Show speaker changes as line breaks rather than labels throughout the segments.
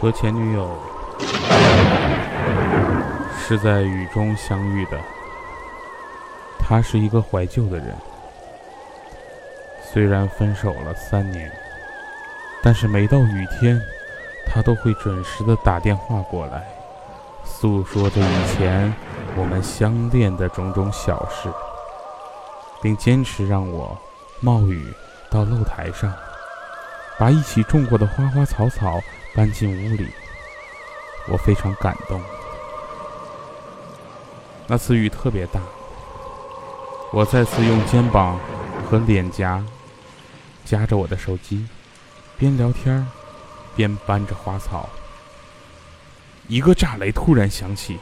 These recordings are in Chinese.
和前女友是在雨中相遇的。他是一个怀旧的人，虽然分手了三年，但是每到雨天，他都会准时的打电话过来，诉说着以前我们相恋的种种小事，并坚持让我冒雨到露台上，把一起种过的花花草草搬进屋里。我非常感动。那次雨特别大。我再次用肩膀和脸颊夹着我的手机，边聊天边搬着花草。一个炸雷突然响起，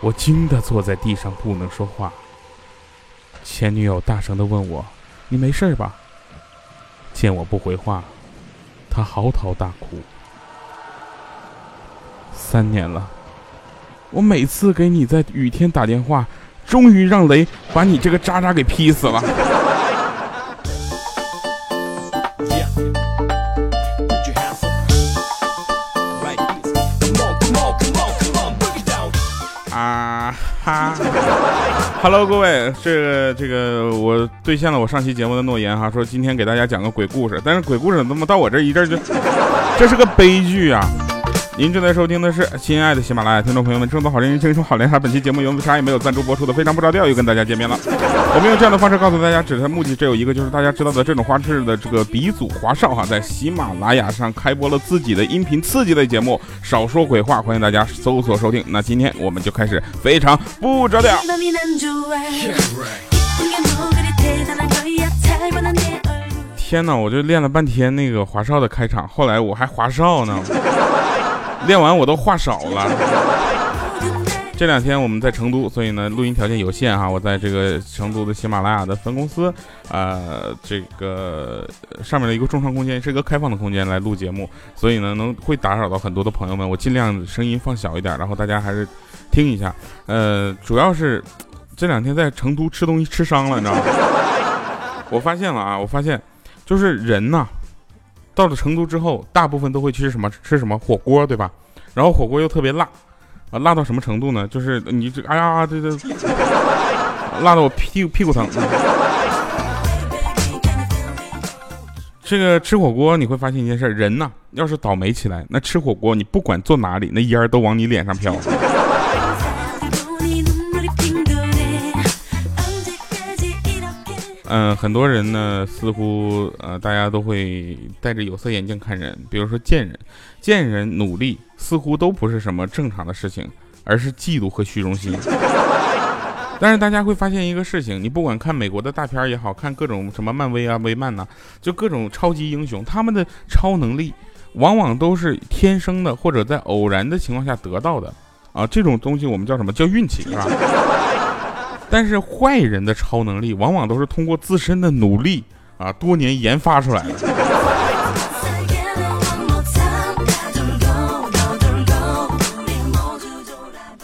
我惊得坐在地上不能说话。前女友大声的问我：“你没事吧？”见我不回话，他嚎啕大哭。三年了，我每次给你在雨天打电话。终于让雷把你这个渣渣给劈死了！啊哈！Hello，各位，这个这个，我兑现了我上期节目的诺言哈，说今天给大家讲个鬼故事，但是鬼故事怎么到我这一阵就，这是个悲剧啊！您正在收听的是亲爱的喜马拉雅听众朋友们，正宗好声音，声音好连啥？本期节目由啥也没有赞助播出的，非常不着调，又跟大家见面了。我们用这样的方式告诉大家，只是目的只有一个，就是大家知道的这种花式的这个鼻祖华少哈，在喜马拉雅上开播了自己的音频刺激类节目，少说鬼话，欢迎大家搜索收听。那今天我们就开始非常不着调。天哪，我就练了半天那个华少的开场，后来我还华少呢。练完我都话少了。这两天我们在成都，所以呢录音条件有限哈。我在这个成都的喜马拉雅的分公司，呃，这个上面的一个众创空间是一个开放的空间来录节目，所以呢能会打扰到很多的朋友们。我尽量声音放小一点，然后大家还是听一下。呃，主要是这两天在成都吃东西吃伤了，你知道吗？我发现了啊，我发现就是人呐。到了成都之后，大部分都会吃什么？吃什么火锅，对吧？然后火锅又特别辣，啊，辣到什么程度呢？就是你这，哎呀，这这，辣的我屁屁股疼。这个吃火锅你会发现一件事，人呐，要是倒霉起来，那吃火锅你不管坐哪里，那烟儿都往你脸上飘。嗯，很多人呢，似乎呃，大家都会戴着有色眼镜看人。比如说贱人，贱人努力似乎都不是什么正常的事情，而是嫉妒和虚荣心。但是大家会发现一个事情，你不管看美国的大片也好看，各种什么漫威啊、威漫呐，就各种超级英雄，他们的超能力往往都是天生的，或者在偶然的情况下得到的啊。这种东西我们叫什么叫运气，是吧？但是坏人的超能力往往都是通过自身的努力啊，多年研发出来的。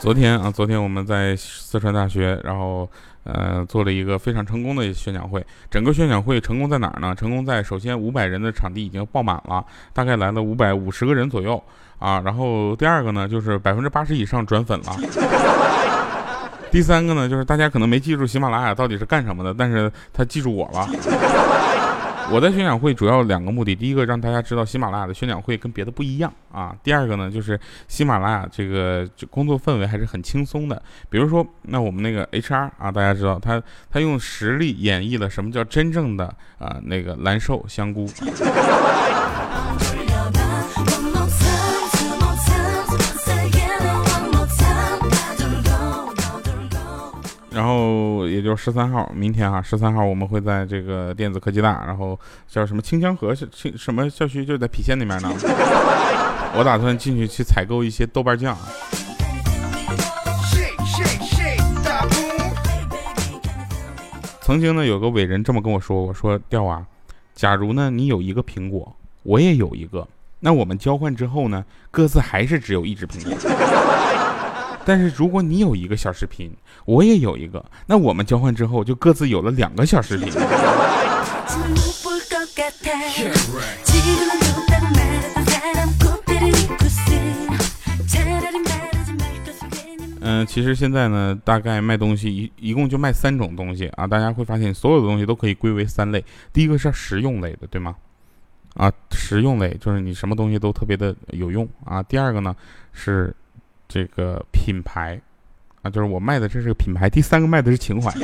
昨天啊，昨天我们在四川大学，然后呃做了一个非常成功的宣讲会。整个宣讲会成功在哪儿呢？成功在首先五百人的场地已经爆满了，大概来了五百五十个人左右啊。然后第二个呢，就是百分之八十以上转粉了。第三个呢，就是大家可能没记住喜马拉雅到底是干什么的，但是他记住我了。我在宣讲会主要两个目的，第一个让大家知道喜马拉雅的宣讲会跟别的不一样啊。第二个呢，就是喜马拉雅这个工作氛围还是很轻松的。比如说，那我们那个 HR 啊，大家知道他他用实力演绎了什么叫真正的啊那个蓝瘦香菇。然后也就十三号，明天哈，十三号我们会在这个电子科技大，然后叫什么清江河清什么校区，就在郫县那边呢。我打算进去去采购一些豆瓣酱。曾经呢，有个伟人这么跟我说：“我说调啊，假如呢你有一个苹果，我也有一个，那我们交换之后呢，各自还是只有一只苹果。”但是如果你有一个小视频我也有一个那我们交换之后就各自有了两个小视频。嗯其实现在呢大概卖东西一一共就卖三种东西啊大家会发现所有的东西都可以归为三类第一个是实用类的对吗？啊实用类就是你什么东西都特别的有用。啊第二个呢是这个品牌啊，就是我卖的这是个品牌。第三个卖的是情怀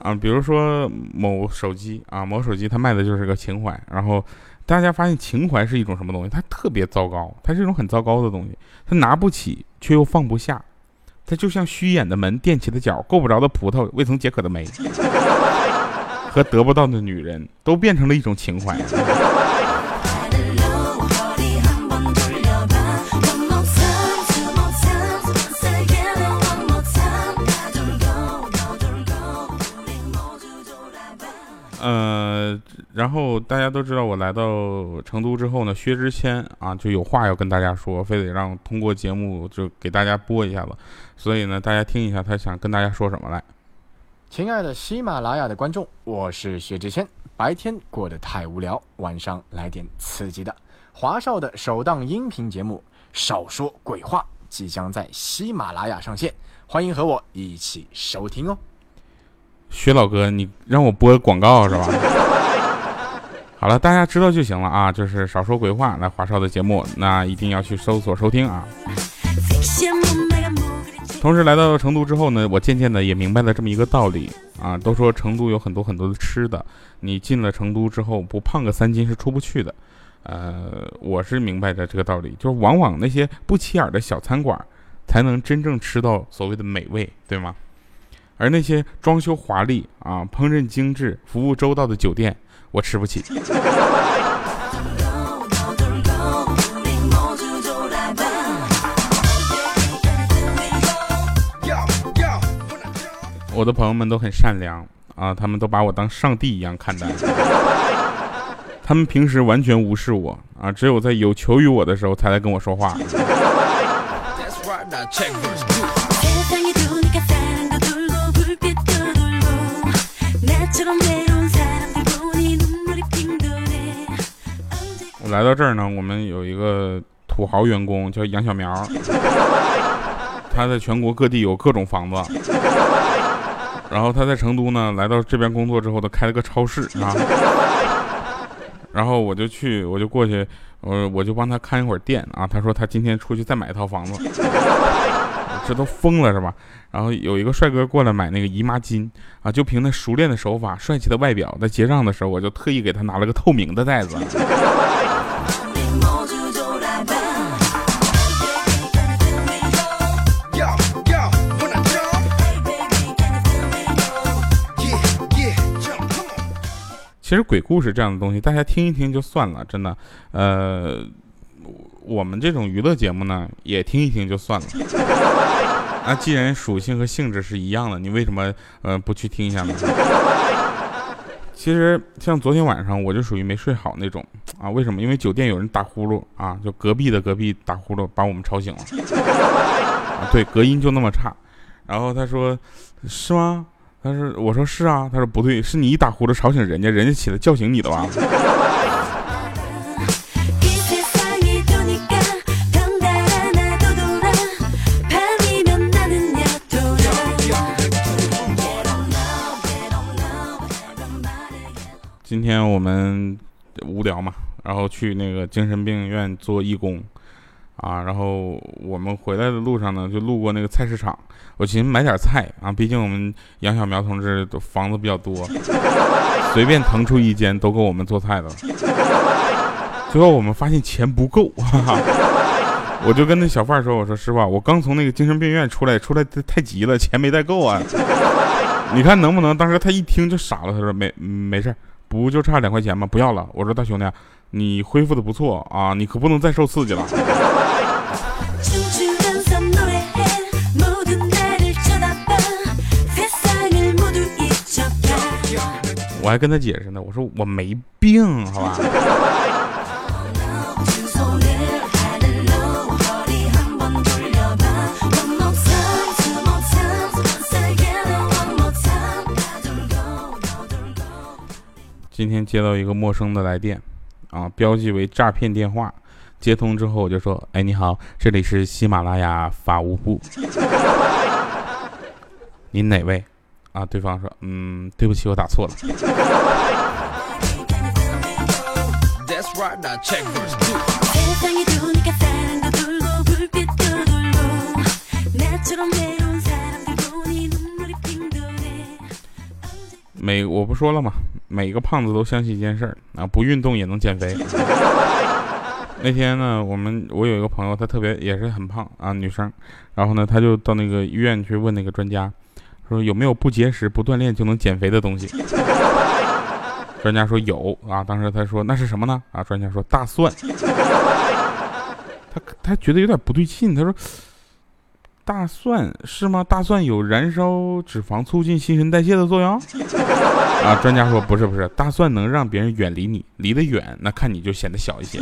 啊，比如说某手机啊，某手机它卖的就是个情怀。然后大家发现情怀是一种什么东西？它特别糟糕，它是一种很糟糕的东西。它拿不起却又放不下，它就像虚掩的门，踮起的脚，够不着的葡萄，未曾解渴的梅。和得不到的女人都变成了一种情怀。然后大家都知道，我来到成都之后呢，薛之谦啊就有话要跟大家说，非得让通过节目就给大家播一下子，所以呢，大家听一下他想跟大家说什么来。
亲爱的喜马拉雅的观众，我是薛之谦。白天过得太无聊，晚上来点刺激的。华少的首档音频节目《少说鬼话》即将在喜马拉雅上线，欢迎和我一起收听哦。
薛老哥，你让我播广告是吧？好了，大家知道就行了啊。就是《少说鬼话》来华少的节目，那一定要去搜索收听啊。同时来到成都之后呢，我渐渐的也明白了这么一个道理啊，都说成都有很多很多的吃的，你进了成都之后不胖个三斤是出不去的，呃，我是明白的这个道理，就是往往那些不起眼的小餐馆，才能真正吃到所谓的美味，对吗？而那些装修华丽啊、烹饪精致、服务周到的酒店，我吃不起。我的朋友们都很善良啊，他们都把我当上帝一样看待。他们平时完全无视我啊，只有在有求于我的时候才来跟我说话。来到这儿呢，我们有一个土豪员工叫杨小苗，他在全国各地有各种房子。然后他在成都呢，来到这边工作之后，他开了个超市啊。然后我就去，我就过去，我我就帮他看一会儿店啊。他说他今天出去再买一套房子，这都疯了是吧？然后有一个帅哥过来买那个姨妈巾啊，就凭那熟练的手法、帅气的外表，在结账的时候，我就特意给他拿了个透明的袋子。其实鬼故事这样的东西，大家听一听就算了，真的。呃，我们这种娱乐节目呢，也听一听就算了。那既然属性和性质是一样的，你为什么呃不去听一下呢？其实像昨天晚上我就属于没睡好那种啊。为什么？因为酒店有人打呼噜啊，就隔壁的隔壁打呼噜把我们吵醒了。啊，对，隔音就那么差。然后他说：“是吗？”他说：“我说是啊。”他说：“不对，是你一打呼噜吵醒人家，人家起来叫醒你的吧？”今天我们无聊嘛，然后去那个精神病院做义工。啊，然后我们回来的路上呢，就路过那个菜市场，我寻思买点菜啊，毕竟我们杨小苗同志的房子比较多，随便腾出一间都够我们做菜的了。最后我们发现钱不够，我就跟那小贩说：“我说师傅，我刚从那个精神病院出来，出来太急了，钱没带够啊，你看能不能？”当时他一听就傻了，他说：“没没事，不就差两块钱吗？不要了。”我说：“大兄弟，你恢复的不错啊，你可不能再受刺激了。”我还跟他解释呢，我说我没病，好吧。今天接到一个陌生的来电，啊，标记为诈骗电话。接通之后我就说：“哎，你好，这里是喜马拉雅法务部，您哪位？”啊，对方说：“嗯，对不起，我打错了。”每我不说了吗？每个胖子都相信一件事儿啊，不运动也能减肥。那天呢，我们我有一个朋友，她特别也是很胖啊，女生，然后呢，她就到那个医院去问那个专家，说有没有不节食、不锻炼就能减肥的东西。专家说有啊，当时他说那是什么呢？啊，专家说大蒜。他他觉得有点不对劲，他说。大蒜是吗？大蒜有燃烧脂肪、促进新陈代谢的作用 啊！专家说不是不是，大蒜能让别人远离你，离得远那看你就显得小一些。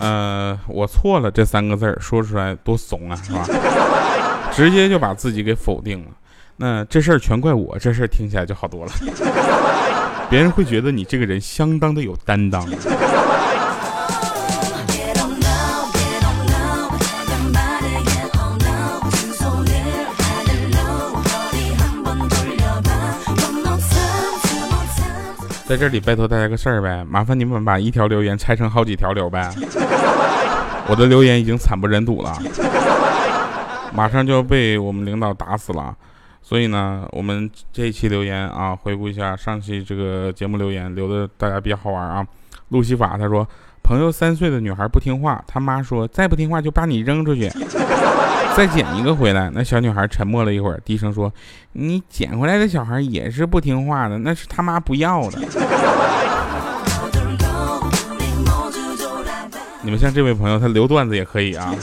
呃，我错了这三个字儿说出来多怂啊，是吧？直接就把自己给否定了。那这事儿全怪我，这事儿听起来就好多了。别人会觉得你这个人相当的有担当。在这里拜托大家个事儿呗，麻烦你们把一条留言拆成好几条留呗。我的留言已经惨不忍睹了，马上就要被我们领导打死了。所以呢，我们这一期留言啊，回顾一下上期这个节目留言，留的大家比较好玩啊。路西法他说，朋友三岁的女孩不听话，他妈说再不听话就把你扔出去。再捡一个回来，那小女孩沉默了一会儿，低声说：“你捡回来的小孩也是不听话的，那是他妈不要的。”你们像这位朋友，他留段子也可以啊，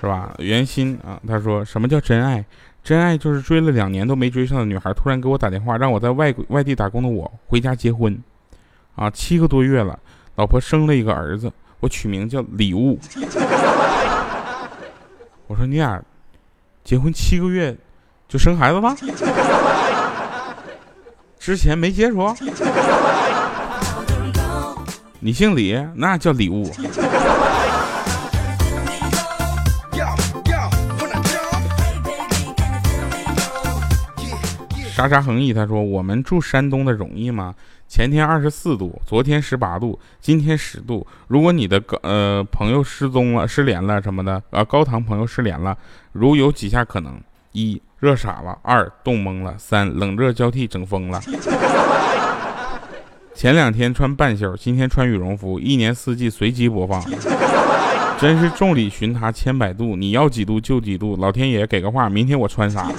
是吧？袁心啊，他说：“什么叫真爱？真爱就是追了两年都没追上的女孩，突然给我打电话，让我在外外地打工的我回家结婚。啊，七个多月了，老婆生了一个儿子，我取名叫礼物。”我说你俩结婚七个月就生孩子了？之前没接触？你姓李，那叫礼物。沙沙恒毅，他说：“我们住山东的容易吗？前天二十四度，昨天十八度，今天十度。如果你的高呃朋友失踪了、失联了什么的，啊高堂朋友失联了，如有几下可能：一热傻了，二冻懵了，三冷热交替整疯了。前两天穿半袖，今天穿羽绒服，一年四季随机播放，真是众里寻他千百度，你要几度就几度，老天爷给个话，明天我穿啥？”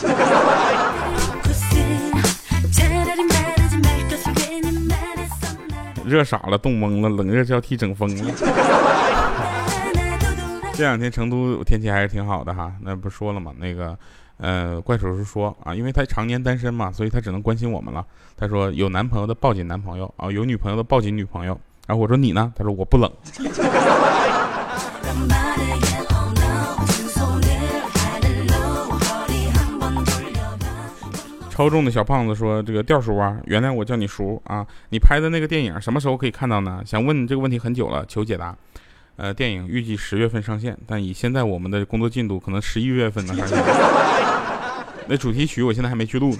热傻了，冻懵了，冷热交替整疯了。这两天成都天气还是挺好的哈，那不说了吗？那个，呃，怪叔叔说啊，因为他常年单身嘛，所以他只能关心我们了。他说有男朋友的抱紧男朋友啊，有女朋友的抱紧女朋友。然后我说你呢？他说我不冷。超重的小胖子说：“这个吊叔啊，原来我叫你叔啊。你拍的那个电影什么时候可以看到呢？想问这个问题很久了，求解答。呃，电影预计十月份上线，但以现在我们的工作进度，可能十一月份能上线。那主题曲我现在还没去录。”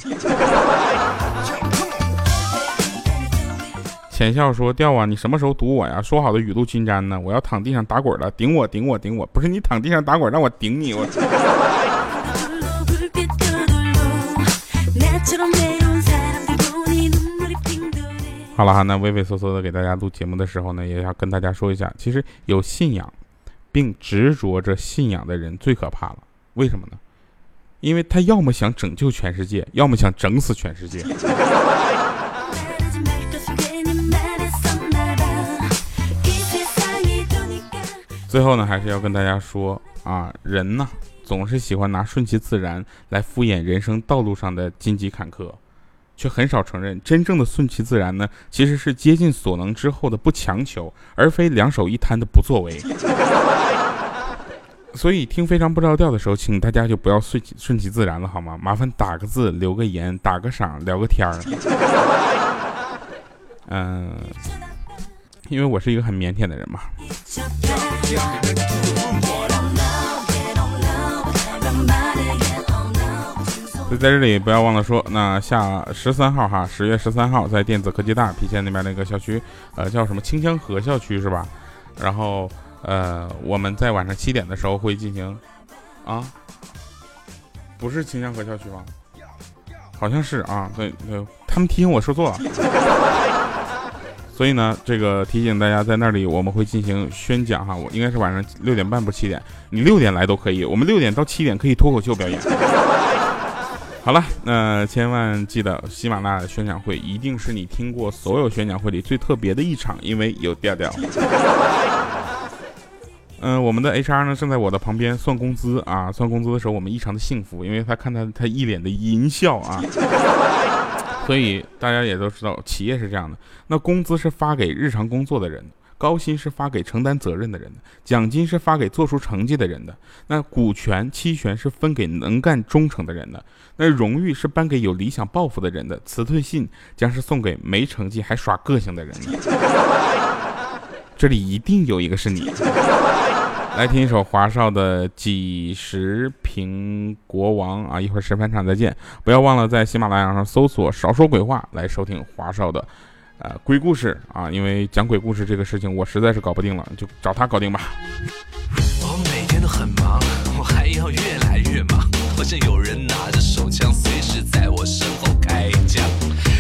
浅笑说：“调啊，你什么时候堵我呀？说好的雨露均沾呢？我要躺地上打滚了，顶我，顶我，顶我！不是你躺地上打滚，让我顶你我。”好了哈，那畏畏缩缩的给大家录节目的时候呢，也要跟大家说一下，其实有信仰并执着着信仰的人最可怕了。为什么呢？因为他要么想拯救全世界，要么想整死全世界。最后呢，还是要跟大家说啊，人呢总是喜欢拿顺其自然来敷衍人生道路上的荆棘坎坷，却很少承认真正的顺其自然呢，其实是竭尽所能之后的不强求，而非两手一摊的不作为。所以听非常不着调的时候，请大家就不要顺其顺其自然了，好吗？麻烦打个字，留个言，打个赏，聊个天儿。嗯，因为我是一个很腼腆的人嘛。在这里，不要忘了说，那下十三号哈，十月十三号在电子科技大郫县那边那个校区，呃，叫什么清江河校区是吧？然后。呃，我们在晚上七点的时候会进行，啊，不是清江河校区吗？好像是啊，对对，他们提醒我说错了，所以呢，这个提醒大家在那里我们会进行宣讲哈，我应该是晚上六点半不是七点，你六点来都可以，我们六点到七点可以脱口秀表演。好了，那千万记得喜马拉雅的宣讲会一定是你听过所有宣讲会里最特别的一场，因为有调调。嗯，我们的 HR 呢正在我的旁边算工资啊，算工资的时候我们异常的幸福，因为他看他他一脸的淫笑啊，所以大家也都知道企业是这样的，那工资是发给日常工作的人，高薪是发给承担责任的人的，奖金是发给做出成绩的人的，那股权期权是分给能干忠诚的人的，那荣誉是颁给有理想抱负的人的，辞退信将是送给没成绩还耍个性的人的。这里一定有一个是你。来听一首华少的《几十平国王》啊！一会儿十番场再见，不要忘了在喜马拉雅上搜索“少说鬼话”来收听华少的呃鬼故事啊！因为讲鬼故事这个事情我实在是搞不定了，就找他搞定吧。
我每天都很忙，我还要越来越忙，好像有人拿着手枪随时在我身后开枪，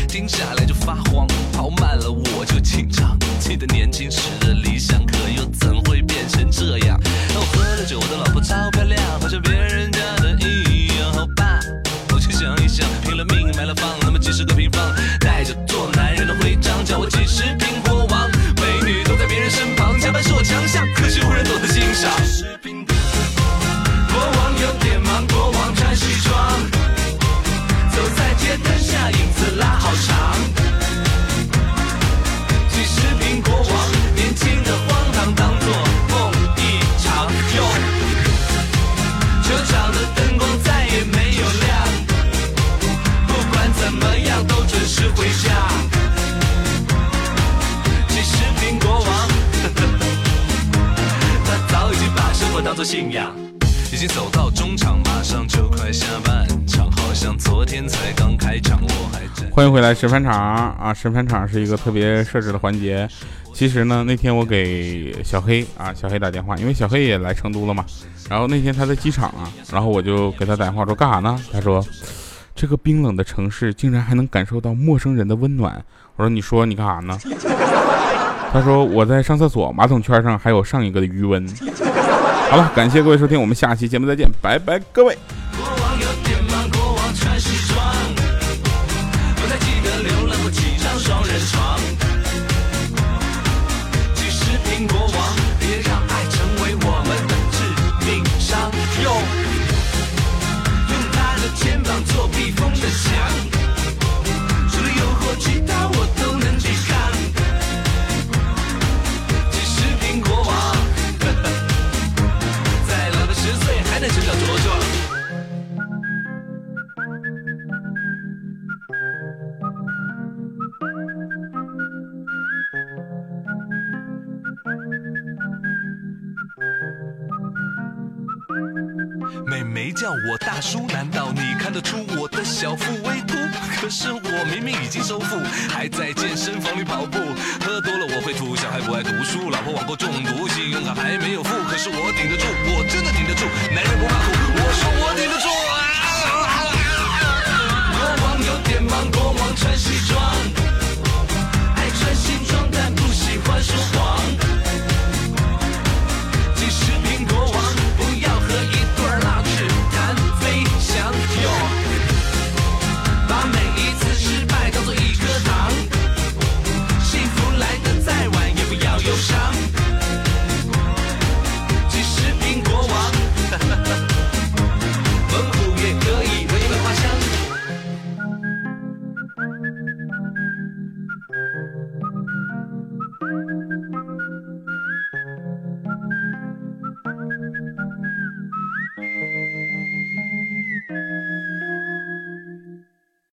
停下来就发慌，跑慢了我就紧张。记得年轻时的信仰，已经走到中场，马上就快下半场，好像昨天才刚开场。我还在。
欢迎回来，审判场啊！审判场是一个特别设置的环节。其实呢，那天我给小黑啊，小黑打电话，因为小黑也来成都了嘛。然后那天他在机场啊，然后我就给他打电话说干啥呢？他说这个冰冷的城市竟然还能感受到陌生人的温暖。我说你说你干啥呢？他说我在上厕所，马桶圈上还有上一个的余温。好了，感谢各位收听，我们下期节目再见，拜拜，各位。
没叫我大叔，难道你看得出我的小腹微凸？可是我明明已经收腹，还在健身房里跑步。喝多了我会吐，小孩不爱读书，老婆网购中毒，信用卡还没有付。可是我顶得住，我真的顶得住。男人不怕苦，我说我顶得住。国王有点忙，国王穿西装。爱穿西装，但不喜欢说谎。